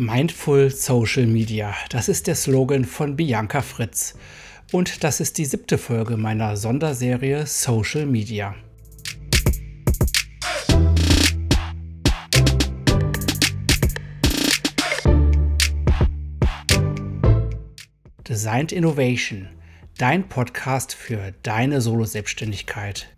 Mindful Social Media, das ist der Slogan von Bianca Fritz. Und das ist die siebte Folge meiner Sonderserie Social Media. Designed Innovation, dein Podcast für deine Solo-Selbstständigkeit.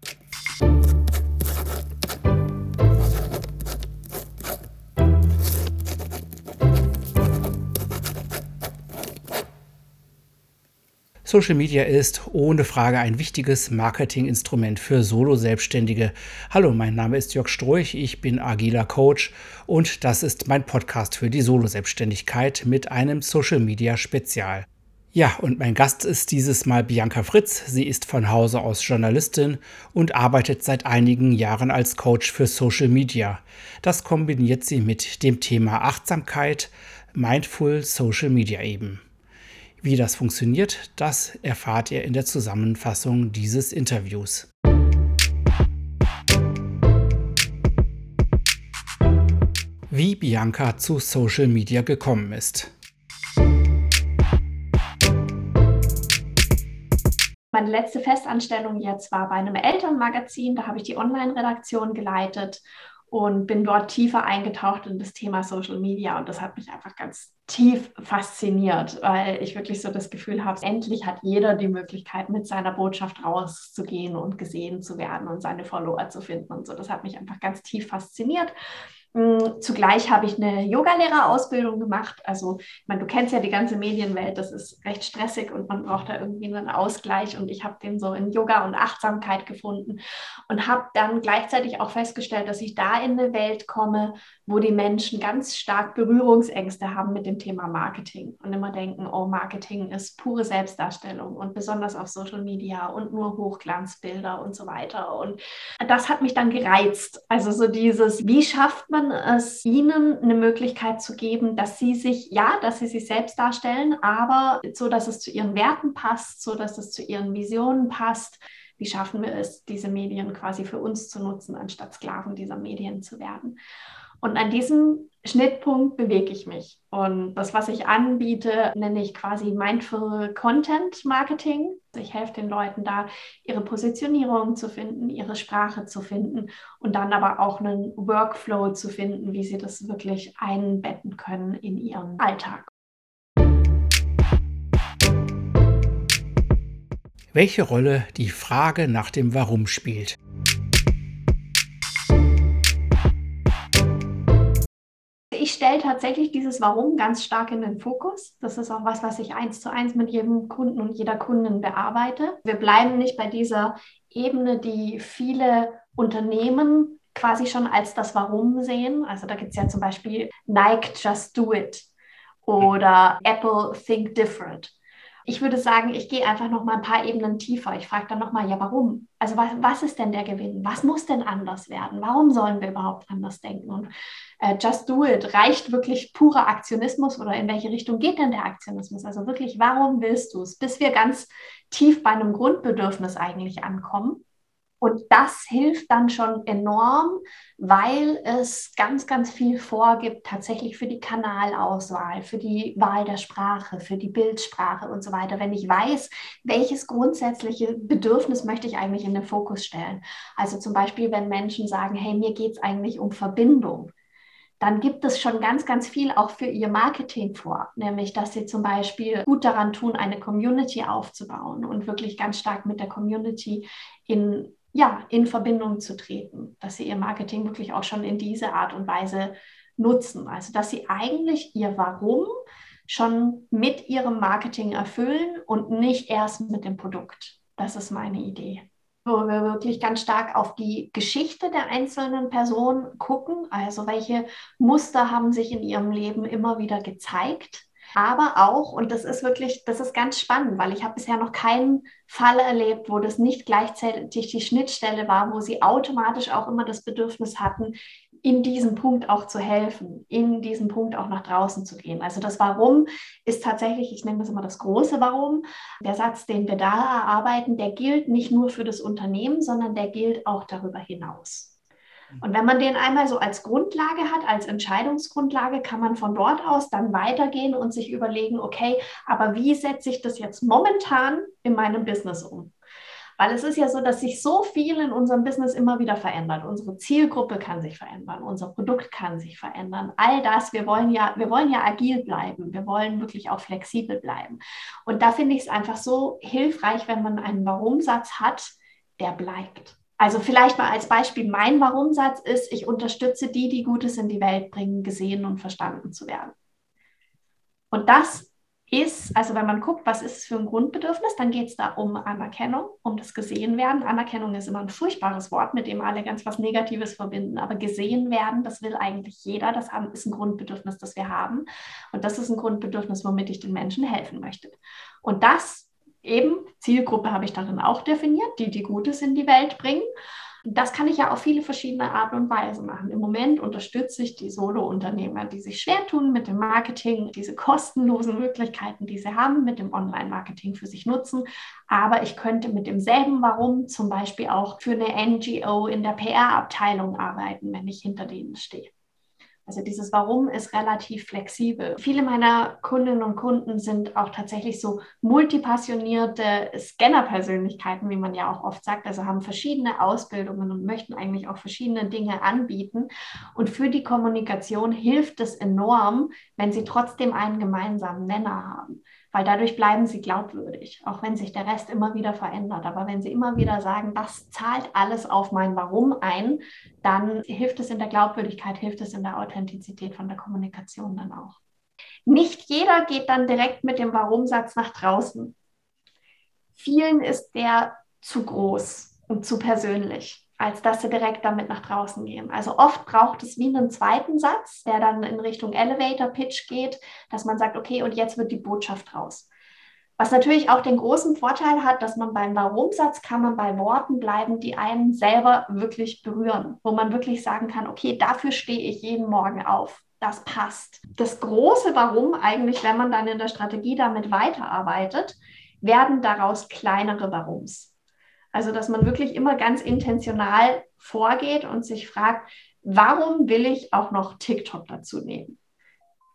Social Media ist ohne Frage ein wichtiges Marketinginstrument für Solo-Selbstständige. Hallo, mein Name ist Jörg Stroich, ich bin agiler Coach und das ist mein Podcast für die Solo-Selbstständigkeit mit einem Social Media Spezial. Ja, und mein Gast ist dieses Mal Bianca Fritz. Sie ist von Hause aus Journalistin und arbeitet seit einigen Jahren als Coach für Social Media. Das kombiniert sie mit dem Thema Achtsamkeit, Mindful Social Media eben. Wie das funktioniert, das erfahrt ihr in der Zusammenfassung dieses Interviews. Wie Bianca zu Social Media gekommen ist. Meine letzte Festanstellung jetzt war bei einem Elternmagazin. Da habe ich die Online-Redaktion geleitet und bin dort tiefer eingetaucht in das Thema Social Media. Und das hat mich einfach ganz tief fasziniert, weil ich wirklich so das Gefühl habe, endlich hat jeder die Möglichkeit, mit seiner Botschaft rauszugehen und gesehen zu werden und seine Follower zu finden. Und so, das hat mich einfach ganz tief fasziniert. Mm, zugleich habe ich eine Yogalehrerausbildung gemacht. Also, ich meine, du kennst ja die ganze Medienwelt, das ist recht stressig und man braucht da irgendwie einen Ausgleich. Und ich habe den so in Yoga und Achtsamkeit gefunden und habe dann gleichzeitig auch festgestellt, dass ich da in eine Welt komme, wo die Menschen ganz stark Berührungsängste haben mit dem Thema Marketing und immer denken, oh, Marketing ist pure Selbstdarstellung und besonders auf Social Media und nur Hochglanzbilder und so weiter. Und das hat mich dann gereizt. Also so dieses, wie schafft man es ihnen eine Möglichkeit zu geben, dass sie sich, ja, dass sie sich selbst darstellen, aber so, dass es zu ihren Werten passt, so, dass es zu ihren Visionen passt. Wie schaffen wir es, diese Medien quasi für uns zu nutzen, anstatt Sklaven dieser Medien zu werden? Und an diesem Schnittpunkt bewege ich mich. Und das, was ich anbiete, nenne ich quasi Mindful Content Marketing. Ich helfe den Leuten da, ihre Positionierung zu finden, ihre Sprache zu finden und dann aber auch einen Workflow zu finden, wie sie das wirklich einbetten können in ihren Alltag. Welche Rolle die Frage nach dem Warum spielt. Stelle tatsächlich dieses Warum ganz stark in den Fokus. Das ist auch was, was ich eins zu eins mit jedem Kunden und jeder Kundin bearbeite. Wir bleiben nicht bei dieser Ebene, die viele Unternehmen quasi schon als das Warum sehen. Also da gibt es ja zum Beispiel Nike Just Do It oder Apple Think Different. Ich würde sagen, ich gehe einfach noch mal ein paar Ebenen tiefer. Ich frage dann noch mal, ja, warum? Also was, was ist denn der Gewinn? Was muss denn anders werden? Warum sollen wir überhaupt anders denken? Und äh, Just Do It reicht wirklich purer Aktionismus oder in welche Richtung geht denn der Aktionismus? Also wirklich, warum willst du es? Bis wir ganz tief bei einem Grundbedürfnis eigentlich ankommen. Und das hilft dann schon enorm, weil es ganz, ganz viel vorgibt, tatsächlich für die Kanalauswahl, für die Wahl der Sprache, für die Bildsprache und so weiter. Wenn ich weiß, welches grundsätzliche Bedürfnis möchte ich eigentlich in den Fokus stellen. Also zum Beispiel, wenn Menschen sagen, hey, mir geht es eigentlich um Verbindung dann gibt es schon ganz, ganz viel auch für ihr Marketing vor, nämlich dass sie zum Beispiel gut daran tun, eine Community aufzubauen und wirklich ganz stark mit der Community in ja, in Verbindung zu treten, dass sie ihr Marketing wirklich auch schon in diese Art und Weise nutzen. Also, dass sie eigentlich ihr Warum schon mit ihrem Marketing erfüllen und nicht erst mit dem Produkt. Das ist meine Idee. Wo wir wirklich ganz stark auf die Geschichte der einzelnen Personen gucken, also welche Muster haben sich in ihrem Leben immer wieder gezeigt aber auch, und das ist wirklich, das ist ganz spannend, weil ich habe bisher noch keinen Fall erlebt, wo das nicht gleichzeitig die Schnittstelle war, wo sie automatisch auch immer das Bedürfnis hatten, in diesem Punkt auch zu helfen, in diesem Punkt auch nach draußen zu gehen. Also das Warum ist tatsächlich, ich nenne das immer das große Warum. Der Satz, den wir da erarbeiten, der gilt nicht nur für das Unternehmen, sondern der gilt auch darüber hinaus. Und wenn man den einmal so als Grundlage hat, als Entscheidungsgrundlage, kann man von dort aus dann weitergehen und sich überlegen, okay, aber wie setze ich das jetzt momentan in meinem Business um? Weil es ist ja so, dass sich so viel in unserem Business immer wieder verändert. Unsere Zielgruppe kann sich verändern, unser Produkt kann sich verändern. All das, wir wollen ja, wir wollen ja agil bleiben, wir wollen wirklich auch flexibel bleiben. Und da finde ich es einfach so hilfreich, wenn man einen Warum-Satz hat, der bleibt. Also vielleicht mal als Beispiel, mein Warum-Satz ist, ich unterstütze die, die Gutes in die Welt bringen, gesehen und verstanden zu werden. Und das ist, also wenn man guckt, was ist es für ein Grundbedürfnis, dann geht es da um Anerkennung, um das gesehen werden. Anerkennung ist immer ein furchtbares Wort, mit dem alle ganz was Negatives verbinden, aber gesehen werden, das will eigentlich jeder. Das ist ein Grundbedürfnis, das wir haben. Und das ist ein Grundbedürfnis, womit ich den Menschen helfen möchte. Und das eben, Zielgruppe habe ich darin auch definiert, die, die Gutes in die Welt bringen. Das kann ich ja auf viele verschiedene Arten und Weisen machen. Im Moment unterstütze ich die Solo-Unternehmer, die sich schwer tun mit dem Marketing, diese kostenlosen Möglichkeiten, die sie haben, mit dem Online-Marketing für sich nutzen. Aber ich könnte mit demselben Warum zum Beispiel auch für eine NGO in der PR-Abteilung arbeiten, wenn ich hinter denen stehe. Also dieses Warum ist relativ flexibel. Viele meiner Kundinnen und Kunden sind auch tatsächlich so multipassionierte Scanner-Persönlichkeiten, wie man ja auch oft sagt. Also haben verschiedene Ausbildungen und möchten eigentlich auch verschiedene Dinge anbieten. Und für die Kommunikation hilft es enorm, wenn sie trotzdem einen gemeinsamen Nenner haben weil dadurch bleiben sie glaubwürdig, auch wenn sich der Rest immer wieder verändert. Aber wenn sie immer wieder sagen, das zahlt alles auf mein Warum ein, dann hilft es in der Glaubwürdigkeit, hilft es in der Authentizität von der Kommunikation dann auch. Nicht jeder geht dann direkt mit dem Warum-Satz nach draußen. Vielen ist der zu groß und zu persönlich als dass sie direkt damit nach draußen gehen. Also oft braucht es wie einen zweiten Satz, der dann in Richtung Elevator Pitch geht, dass man sagt, okay, und jetzt wird die Botschaft raus. Was natürlich auch den großen Vorteil hat, dass man beim Warum-Satz kann man bei Worten bleiben, die einen selber wirklich berühren, wo man wirklich sagen kann, okay, dafür stehe ich jeden Morgen auf. Das passt. Das große Warum eigentlich, wenn man dann in der Strategie damit weiterarbeitet, werden daraus kleinere Warums. Also, dass man wirklich immer ganz intentional vorgeht und sich fragt, warum will ich auch noch TikTok dazu nehmen?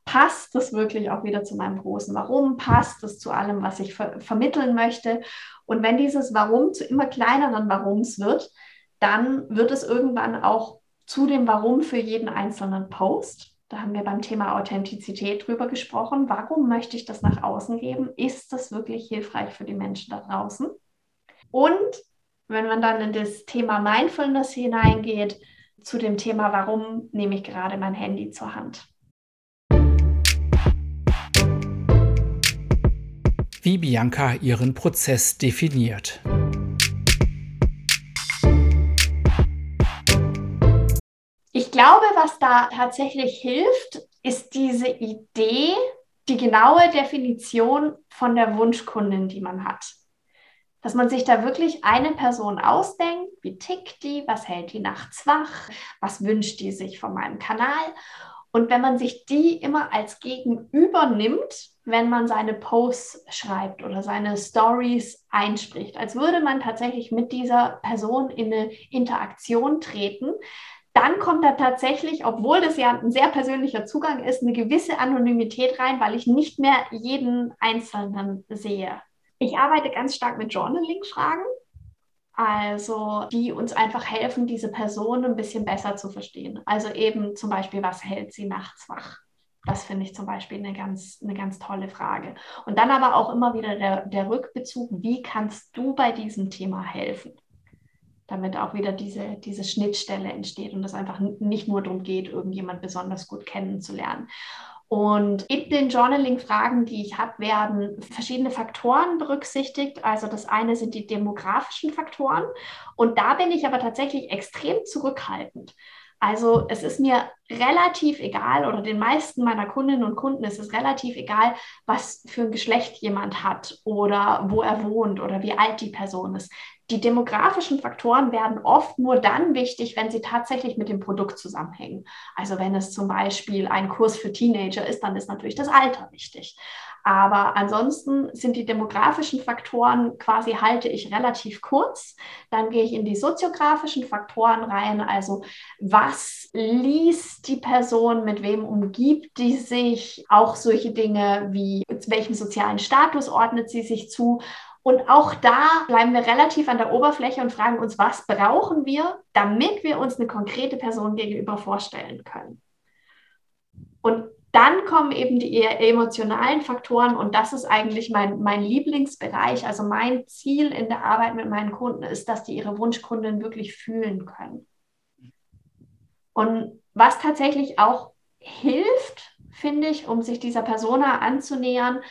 Passt das wirklich auch wieder zu meinem großen Warum? Passt das zu allem, was ich ver vermitteln möchte? Und wenn dieses Warum zu immer kleineren Warums wird, dann wird es irgendwann auch zu dem Warum für jeden einzelnen Post. Da haben wir beim Thema Authentizität drüber gesprochen. Warum möchte ich das nach außen geben? Ist das wirklich hilfreich für die Menschen da draußen? Und wenn man dann in das Thema Mindfulness hineingeht, zu dem Thema, warum nehme ich gerade mein Handy zur Hand? Wie Bianca ihren Prozess definiert. Ich glaube, was da tatsächlich hilft, ist diese Idee, die genaue Definition von der Wunschkundin, die man hat dass man sich da wirklich eine Person ausdenkt, wie tickt die, was hält die nachts wach, was wünscht die sich von meinem Kanal. Und wenn man sich die immer als Gegenüber nimmt, wenn man seine Posts schreibt oder seine Stories einspricht, als würde man tatsächlich mit dieser Person in eine Interaktion treten, dann kommt da tatsächlich, obwohl das ja ein sehr persönlicher Zugang ist, eine gewisse Anonymität rein, weil ich nicht mehr jeden Einzelnen sehe. Ich arbeite ganz stark mit Journaling-Fragen, also die uns einfach helfen, diese Person ein bisschen besser zu verstehen. Also eben zum Beispiel, was hält sie nachts wach? Das finde ich zum Beispiel eine ganz, eine ganz tolle Frage. Und dann aber auch immer wieder der, der Rückbezug, wie kannst du bei diesem Thema helfen? Damit auch wieder diese, diese Schnittstelle entsteht und es einfach nicht nur darum geht, irgendjemand besonders gut kennenzulernen. Und in den Journaling-Fragen, die ich habe, werden verschiedene Faktoren berücksichtigt. Also das eine sind die demografischen Faktoren. Und da bin ich aber tatsächlich extrem zurückhaltend. Also es ist mir relativ egal oder den meisten meiner Kundinnen und Kunden ist es relativ egal, was für ein Geschlecht jemand hat oder wo er wohnt oder wie alt die Person ist. Die demografischen Faktoren werden oft nur dann wichtig, wenn sie tatsächlich mit dem Produkt zusammenhängen. Also wenn es zum Beispiel ein Kurs für Teenager ist, dann ist natürlich das Alter wichtig. Aber ansonsten sind die demografischen Faktoren quasi halte ich relativ kurz. Dann gehe ich in die soziografischen Faktoren rein. Also was liest die Person, mit wem umgibt die sich, auch solche Dinge wie welchen sozialen Status ordnet sie sich zu und auch da bleiben wir relativ an der Oberfläche und fragen uns, was brauchen wir, damit wir uns eine konkrete Person gegenüber vorstellen können. Und dann kommen eben die emotionalen Faktoren und das ist eigentlich mein, mein Lieblingsbereich. Also mein Ziel in der Arbeit mit meinen Kunden ist, dass die ihre Wunschkunden wirklich fühlen können. Und was tatsächlich auch hilft, finde ich, um sich dieser Persona anzunähern,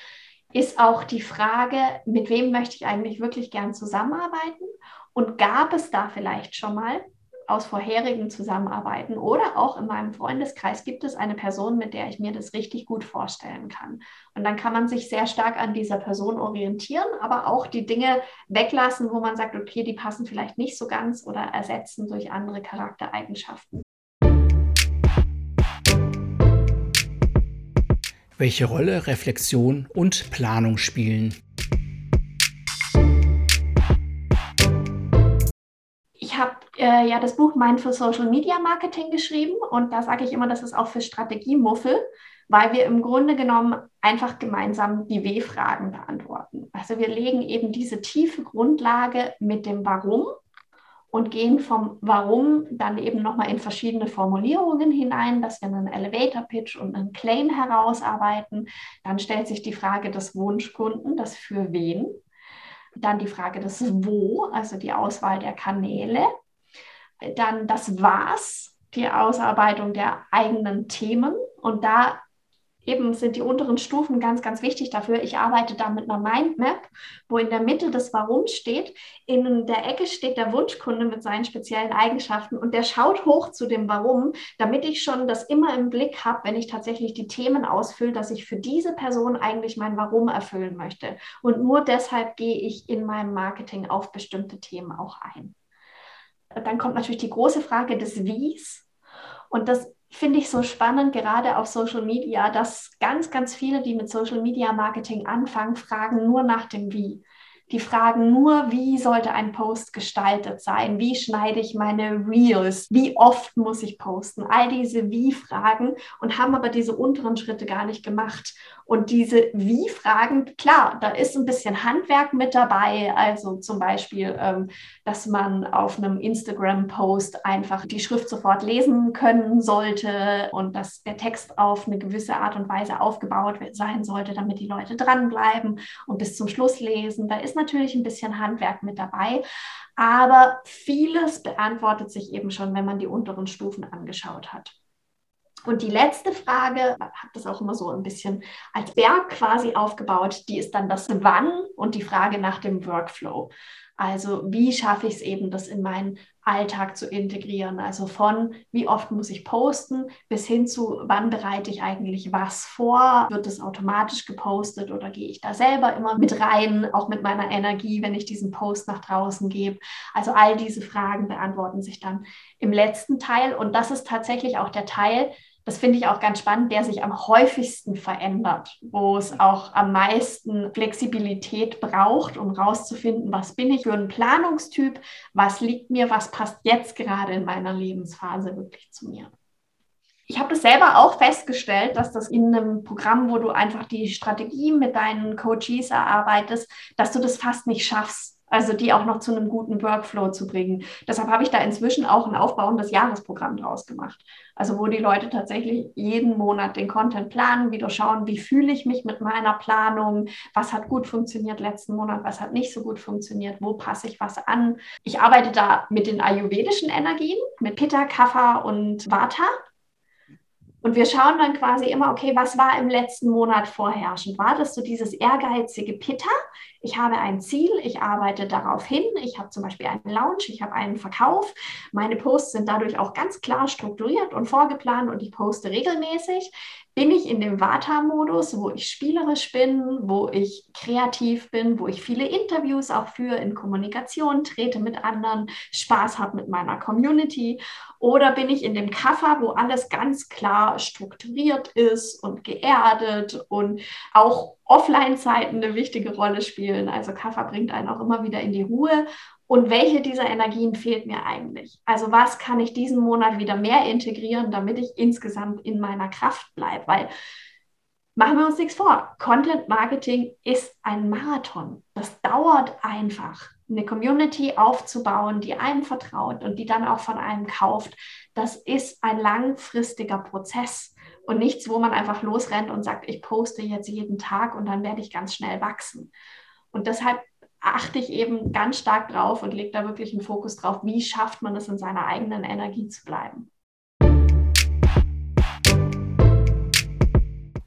ist auch die Frage, mit wem möchte ich eigentlich wirklich gern zusammenarbeiten? Und gab es da vielleicht schon mal aus vorherigen Zusammenarbeiten oder auch in meinem Freundeskreis gibt es eine Person, mit der ich mir das richtig gut vorstellen kann. Und dann kann man sich sehr stark an dieser Person orientieren, aber auch die Dinge weglassen, wo man sagt, okay, die passen vielleicht nicht so ganz oder ersetzen durch andere Charaktereigenschaften. Welche Rolle Reflexion und Planung spielen. Ich habe äh, ja das Buch Mindful Social Media Marketing geschrieben und da sage ich immer, das ist auch für Strategiemuffel, weil wir im Grunde genommen einfach gemeinsam die W-Fragen beantworten. Also wir legen eben diese tiefe Grundlage mit dem Warum und gehen vom Warum dann eben nochmal in verschiedene Formulierungen hinein, dass wir einen Elevator Pitch und einen Claim herausarbeiten. Dann stellt sich die Frage des Wunschkunden, das für wen. Dann die Frage des Wo, also die Auswahl der Kanäle. Dann das Was, die Ausarbeitung der eigenen Themen. Und da eben sind die unteren Stufen ganz, ganz wichtig dafür. Ich arbeite da mit einer Mindmap, wo in der Mitte das Warum steht. In der Ecke steht der Wunschkunde mit seinen speziellen Eigenschaften und der schaut hoch zu dem Warum, damit ich schon das immer im Blick habe, wenn ich tatsächlich die Themen ausfülle, dass ich für diese Person eigentlich mein Warum erfüllen möchte. Und nur deshalb gehe ich in meinem Marketing auf bestimmte Themen auch ein. Dann kommt natürlich die große Frage des Wies. Und das finde ich so spannend, gerade auf Social Media, dass ganz, ganz viele, die mit Social Media Marketing anfangen, fragen nur nach dem Wie. Die fragen nur, wie sollte ein Post gestaltet sein? Wie schneide ich meine Reels? Wie oft muss ich posten? All diese Wie-Fragen und haben aber diese unteren Schritte gar nicht gemacht. Und diese Wie-Fragen, klar, da ist ein bisschen Handwerk mit dabei. Also zum Beispiel, ähm, dass man auf einem Instagram-Post einfach die Schrift sofort lesen können sollte und dass der Text auf eine gewisse Art und Weise aufgebaut sein sollte, damit die Leute dranbleiben und bis zum Schluss lesen. Da ist natürlich ein bisschen Handwerk mit dabei. Aber vieles beantwortet sich eben schon, wenn man die unteren Stufen angeschaut hat. Und die letzte Frage, man hat das auch immer so ein bisschen als Berg quasi aufgebaut, die ist dann das Wann und die Frage nach dem Workflow. Also wie schaffe ich es eben, das in meinen Alltag zu integrieren? Also von wie oft muss ich posten bis hin zu wann bereite ich eigentlich was vor? Wird es automatisch gepostet oder gehe ich da selber immer mit rein, auch mit meiner Energie, wenn ich diesen Post nach draußen gebe? Also all diese Fragen beantworten sich dann im letzten Teil und das ist tatsächlich auch der Teil, das finde ich auch ganz spannend, der sich am häufigsten verändert, wo es auch am meisten Flexibilität braucht, um rauszufinden, was bin ich für ein Planungstyp, was liegt mir, was passt jetzt gerade in meiner Lebensphase wirklich zu mir. Ich habe das selber auch festgestellt, dass das in einem Programm, wo du einfach die Strategie mit deinen Coaches erarbeitest, dass du das fast nicht schaffst, also die auch noch zu einem guten Workflow zu bringen. Deshalb habe ich da inzwischen auch ein aufbauendes Jahresprogramm draus gemacht. Also wo die Leute tatsächlich jeden Monat den Content planen, wieder schauen, wie fühle ich mich mit meiner Planung, was hat gut funktioniert letzten Monat, was hat nicht so gut funktioniert, wo passe ich was an. Ich arbeite da mit den ayurvedischen Energien, mit Pitta, Kapha und Vata. Und wir schauen dann quasi immer, okay, was war im letzten Monat vorherrschend? War das so dieses ehrgeizige Pitta? Ich habe ein Ziel, ich arbeite darauf hin, ich habe zum Beispiel einen Launch, ich habe einen Verkauf. Meine Posts sind dadurch auch ganz klar strukturiert und vorgeplant und ich poste regelmäßig bin ich in dem Vata-Modus, wo ich spielerisch bin, wo ich kreativ bin, wo ich viele Interviews auch führe, in Kommunikation trete mit anderen, Spaß habe mit meiner Community? Oder bin ich in dem Kaffer, wo alles ganz klar strukturiert ist und geerdet und auch Offline-Zeiten eine wichtige Rolle spielen. Also Kaffer bringt einen auch immer wieder in die Ruhe. Und welche dieser Energien fehlt mir eigentlich? Also was kann ich diesen Monat wieder mehr integrieren, damit ich insgesamt in meiner Kraft bleibe? Weil machen wir uns nichts vor, Content Marketing ist ein Marathon. Das dauert einfach. Eine Community aufzubauen, die einem vertraut und die dann auch von einem kauft, das ist ein langfristiger Prozess und nichts, wo man einfach losrennt und sagt, ich poste jetzt jeden Tag und dann werde ich ganz schnell wachsen. Und deshalb achte ich eben ganz stark drauf und lege da wirklich einen Fokus drauf, wie schafft man es in seiner eigenen Energie zu bleiben.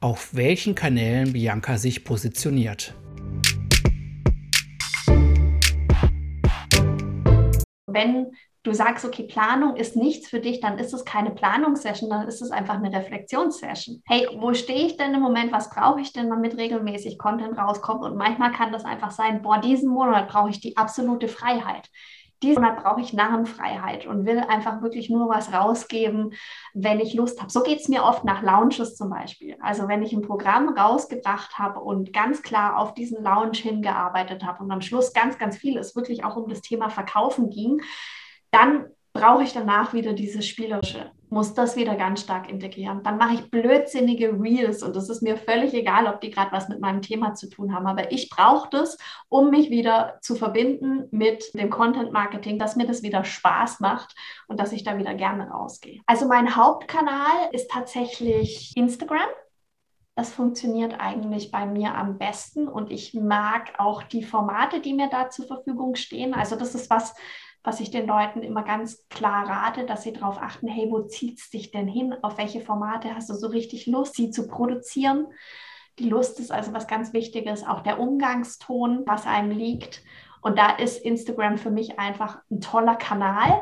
Auf welchen Kanälen Bianca sich positioniert. Wenn du sagst, okay, Planung ist nichts für dich, dann ist es keine Planungssession, dann ist es einfach eine Reflexionssession. Hey, wo stehe ich denn im Moment? Was brauche ich denn, damit regelmäßig Content rauskommt? Und manchmal kann das einfach sein, boah, diesen Monat brauche ich die absolute Freiheit. Diesen Monat brauche ich Narrenfreiheit und will einfach wirklich nur was rausgeben, wenn ich Lust habe. So geht es mir oft nach Launches zum Beispiel. Also wenn ich ein Programm rausgebracht habe und ganz klar auf diesen Launch hingearbeitet habe und am Schluss ganz, ganz viel es wirklich auch um das Thema Verkaufen ging, dann brauche ich danach wieder dieses Spielerische, muss das wieder ganz stark integrieren. Dann mache ich blödsinnige Reels und es ist mir völlig egal, ob die gerade was mit meinem Thema zu tun haben, aber ich brauche das, um mich wieder zu verbinden mit dem Content Marketing, dass mir das wieder Spaß macht und dass ich da wieder gerne rausgehe. Also mein Hauptkanal ist tatsächlich Instagram. Das funktioniert eigentlich bei mir am besten und ich mag auch die Formate, die mir da zur Verfügung stehen. Also das ist was, was ich den Leuten immer ganz klar rate, dass sie darauf achten, hey, wo zieht es dich denn hin? Auf welche Formate hast du so richtig Lust, sie zu produzieren? Die Lust ist also was ganz Wichtiges, auch der Umgangston, was einem liegt. Und da ist Instagram für mich einfach ein toller Kanal.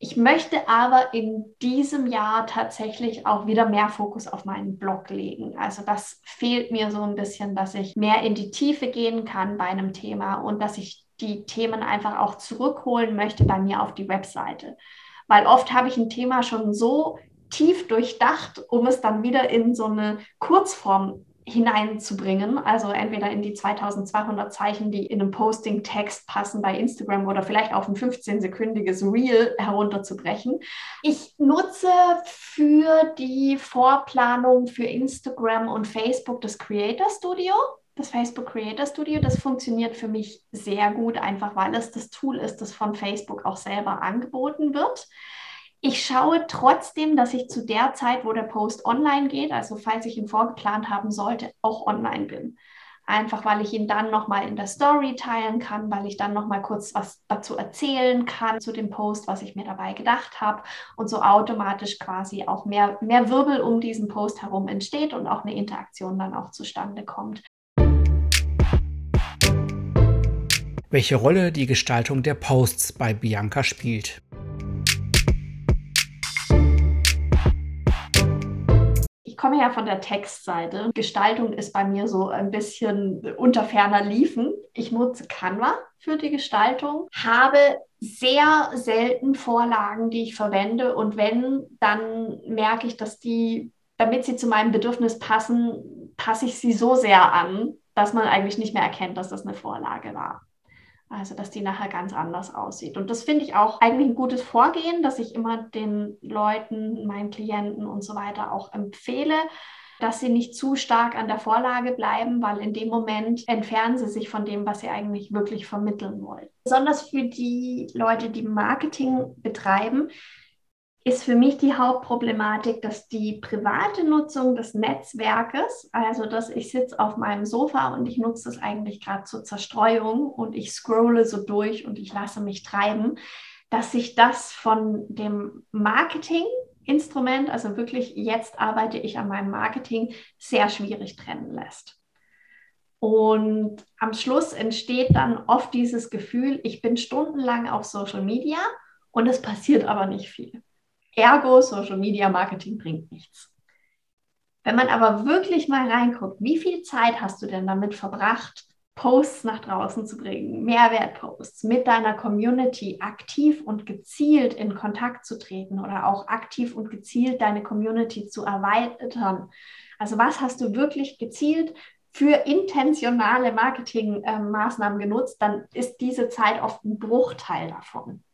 Ich möchte aber in diesem Jahr tatsächlich auch wieder mehr Fokus auf meinen Blog legen. Also das fehlt mir so ein bisschen, dass ich mehr in die Tiefe gehen kann bei einem Thema und dass ich die Themen einfach auch zurückholen möchte bei mir auf die Webseite. Weil oft habe ich ein Thema schon so tief durchdacht, um es dann wieder in so eine Kurzform hineinzubringen, also entweder in die 2200 Zeichen, die in einem Posting-Text passen bei Instagram oder vielleicht auf ein 15-sekündiges Reel herunterzubrechen. Ich nutze für die Vorplanung für Instagram und Facebook das Creator Studio das Facebook Creator Studio, das funktioniert für mich sehr gut, einfach weil es das Tool ist, das von Facebook auch selber angeboten wird. Ich schaue trotzdem, dass ich zu der Zeit, wo der Post online geht, also falls ich ihn vorgeplant haben sollte, auch online bin. Einfach weil ich ihn dann nochmal in der Story teilen kann, weil ich dann nochmal kurz was dazu erzählen kann zu dem Post, was ich mir dabei gedacht habe und so automatisch quasi auch mehr, mehr Wirbel um diesen Post herum entsteht und auch eine Interaktion dann auch zustande kommt. Welche Rolle die Gestaltung der Posts bei Bianca spielt. Ich komme ja von der Textseite. Gestaltung ist bei mir so ein bisschen unter ferner Liefen. Ich nutze Canva für die Gestaltung, habe sehr selten Vorlagen, die ich verwende. Und wenn, dann merke ich, dass die, damit sie zu meinem Bedürfnis passen, passe ich sie so sehr an, dass man eigentlich nicht mehr erkennt, dass das eine Vorlage war. Also, dass die nachher ganz anders aussieht. Und das finde ich auch eigentlich ein gutes Vorgehen, dass ich immer den Leuten, meinen Klienten und so weiter auch empfehle, dass sie nicht zu stark an der Vorlage bleiben, weil in dem Moment entfernen sie sich von dem, was sie eigentlich wirklich vermitteln wollen. Besonders für die Leute, die Marketing betreiben, ist für mich die Hauptproblematik, dass die private Nutzung des Netzwerkes, also dass ich sitze auf meinem Sofa und ich nutze es eigentlich gerade zur Zerstreuung und ich scrolle so durch und ich lasse mich treiben, dass sich das von dem Marketinginstrument, also wirklich jetzt arbeite ich an meinem Marketing, sehr schwierig trennen lässt. Und am Schluss entsteht dann oft dieses Gefühl, ich bin stundenlang auf Social Media und es passiert aber nicht viel. Ergo, Social Media Marketing bringt nichts. Wenn man aber wirklich mal reinguckt, wie viel Zeit hast du denn damit verbracht, Posts nach draußen zu bringen, Mehrwertposts mit deiner Community aktiv und gezielt in Kontakt zu treten oder auch aktiv und gezielt deine Community zu erweitern. Also was hast du wirklich gezielt für intentionale Marketingmaßnahmen genutzt, dann ist diese Zeit oft ein Bruchteil davon.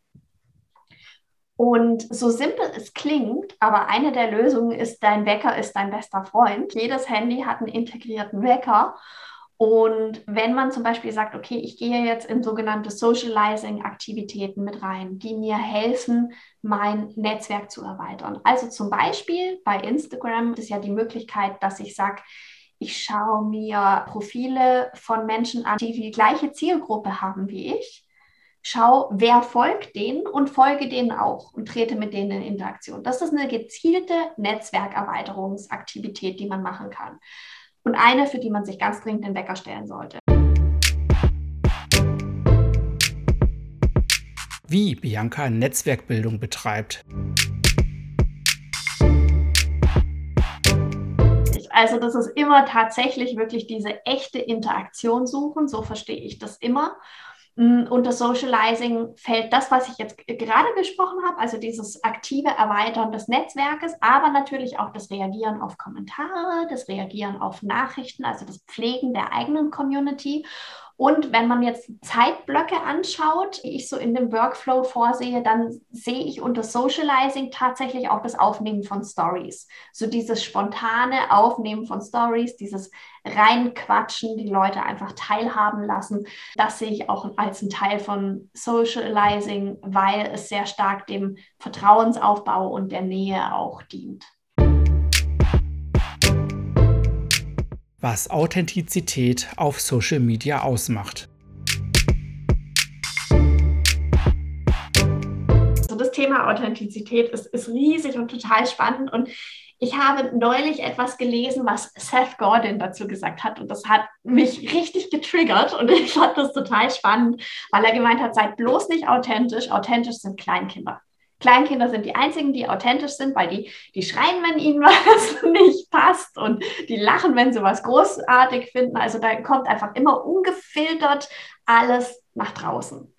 Und so simpel es klingt, aber eine der Lösungen ist, dein Wecker ist dein bester Freund. Jedes Handy hat einen integrierten Wecker. Und wenn man zum Beispiel sagt, okay, ich gehe jetzt in sogenannte Socializing-Aktivitäten mit rein, die mir helfen, mein Netzwerk zu erweitern. Also zum Beispiel bei Instagram ist ja die Möglichkeit, dass ich sage, ich schaue mir Profile von Menschen an, die die gleiche Zielgruppe haben wie ich. Schau, wer folgt denen und folge denen auch und trete mit denen in Interaktion. Das ist eine gezielte Netzwerkerweiterungsaktivität, die man machen kann. Und eine, für die man sich ganz dringend den Wecker stellen sollte. Wie Bianca Netzwerkbildung betreibt. Also das ist immer tatsächlich wirklich diese echte Interaktion suchen, so verstehe ich das immer. Mm, unter Socializing fällt das, was ich jetzt gerade gesprochen habe, also dieses aktive Erweitern des Netzwerkes, aber natürlich auch das Reagieren auf Kommentare, das Reagieren auf Nachrichten, also das Pflegen der eigenen Community und wenn man jetzt Zeitblöcke anschaut, die ich so in dem Workflow vorsehe, dann sehe ich unter Socializing tatsächlich auch das Aufnehmen von Stories. So dieses spontane Aufnehmen von Stories, dieses reinquatschen, die Leute einfach teilhaben lassen. Das sehe ich auch als ein Teil von Socializing, weil es sehr stark dem Vertrauensaufbau und der Nähe auch dient. Was Authentizität auf Social Media ausmacht. So das Thema Authentizität ist, ist riesig und total spannend und ich habe neulich etwas gelesen, was Seth Gordon dazu gesagt hat und das hat mich richtig getriggert und ich fand das total spannend, weil er gemeint hat, seid bloß nicht authentisch, authentisch sind Kleinkinder. Kleinkinder sind die einzigen, die authentisch sind, weil die, die schreien, wenn ihnen was nicht passt und die lachen, wenn sie was großartig finden. Also da kommt einfach immer ungefiltert alles nach draußen.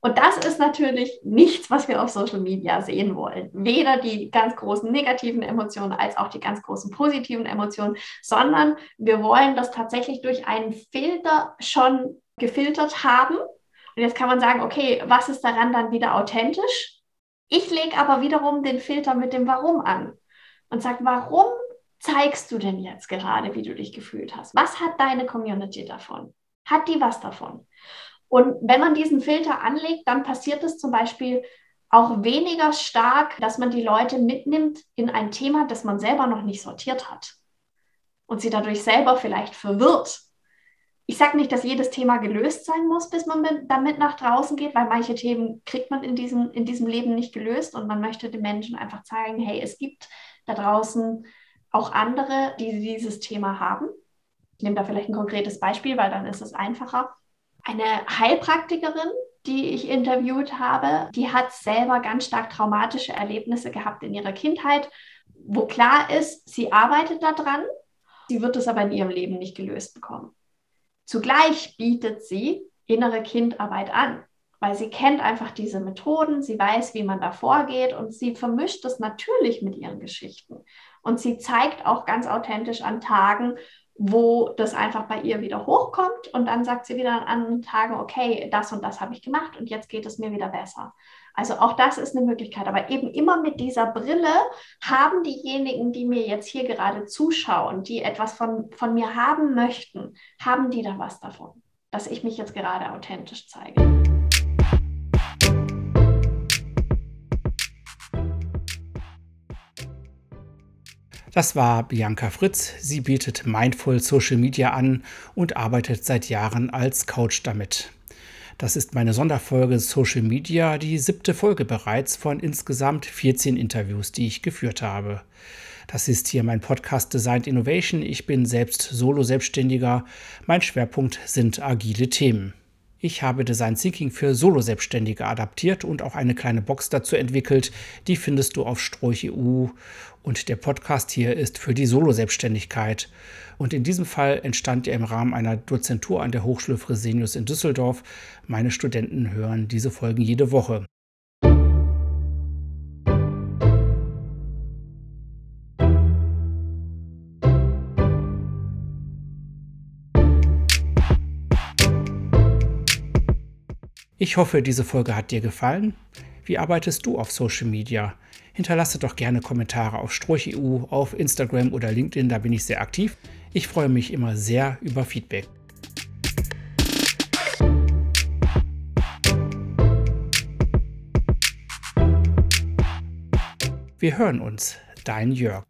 Und das ist natürlich nichts, was wir auf Social Media sehen wollen. Weder die ganz großen negativen Emotionen als auch die ganz großen positiven Emotionen, sondern wir wollen das tatsächlich durch einen Filter schon gefiltert haben. Und jetzt kann man sagen, okay, was ist daran dann wieder authentisch? Ich lege aber wiederum den Filter mit dem Warum an und sage, warum zeigst du denn jetzt gerade, wie du dich gefühlt hast? Was hat deine Community davon? Hat die was davon? Und wenn man diesen Filter anlegt, dann passiert es zum Beispiel auch weniger stark, dass man die Leute mitnimmt in ein Thema, das man selber noch nicht sortiert hat und sie dadurch selber vielleicht verwirrt ich sage nicht, dass jedes Thema gelöst sein muss, bis man mit, damit nach draußen geht, weil manche Themen kriegt man in diesem, in diesem Leben nicht gelöst und man möchte den Menschen einfach zeigen, hey, es gibt da draußen auch andere, die dieses Thema haben. Ich nehme da vielleicht ein konkretes Beispiel, weil dann ist es einfacher. Eine Heilpraktikerin, die ich interviewt habe, die hat selber ganz stark traumatische Erlebnisse gehabt in ihrer Kindheit, wo klar ist, sie arbeitet daran, sie wird es aber in ihrem Leben nicht gelöst bekommen. Zugleich bietet sie innere Kindarbeit an, weil sie kennt einfach diese Methoden, sie weiß, wie man da vorgeht und sie vermischt das natürlich mit ihren Geschichten. Und sie zeigt auch ganz authentisch an Tagen, wo das einfach bei ihr wieder hochkommt und dann sagt sie wieder an anderen Tagen, okay, das und das habe ich gemacht und jetzt geht es mir wieder besser. Also auch das ist eine Möglichkeit. Aber eben immer mit dieser Brille haben diejenigen, die mir jetzt hier gerade zuschauen, die etwas von, von mir haben möchten, haben die da was davon, dass ich mich jetzt gerade authentisch zeige. Das war Bianca Fritz. Sie bietet Mindful Social Media an und arbeitet seit Jahren als Coach damit. Das ist meine Sonderfolge Social Media, die siebte Folge bereits von insgesamt 14 Interviews, die ich geführt habe. Das ist hier mein Podcast Designed Innovation. Ich bin selbst Solo-Selbstständiger. Mein Schwerpunkt sind agile Themen. Ich habe Design Thinking für Solo-Selbstständige adaptiert und auch eine kleine Box dazu entwickelt. Die findest du auf Stroich.eu und der Podcast hier ist für die Solo-Selbstständigkeit. Und in diesem Fall entstand er im Rahmen einer Dozentur an der Hochschule Fresenius in Düsseldorf. Meine Studenten hören diese Folgen jede Woche. Ich hoffe, diese Folge hat dir gefallen. Wie arbeitest du auf Social Media? Hinterlasse doch gerne Kommentare auf StrochEU, auf Instagram oder LinkedIn, da bin ich sehr aktiv. Ich freue mich immer sehr über Feedback. Wir hören uns, dein Jörg.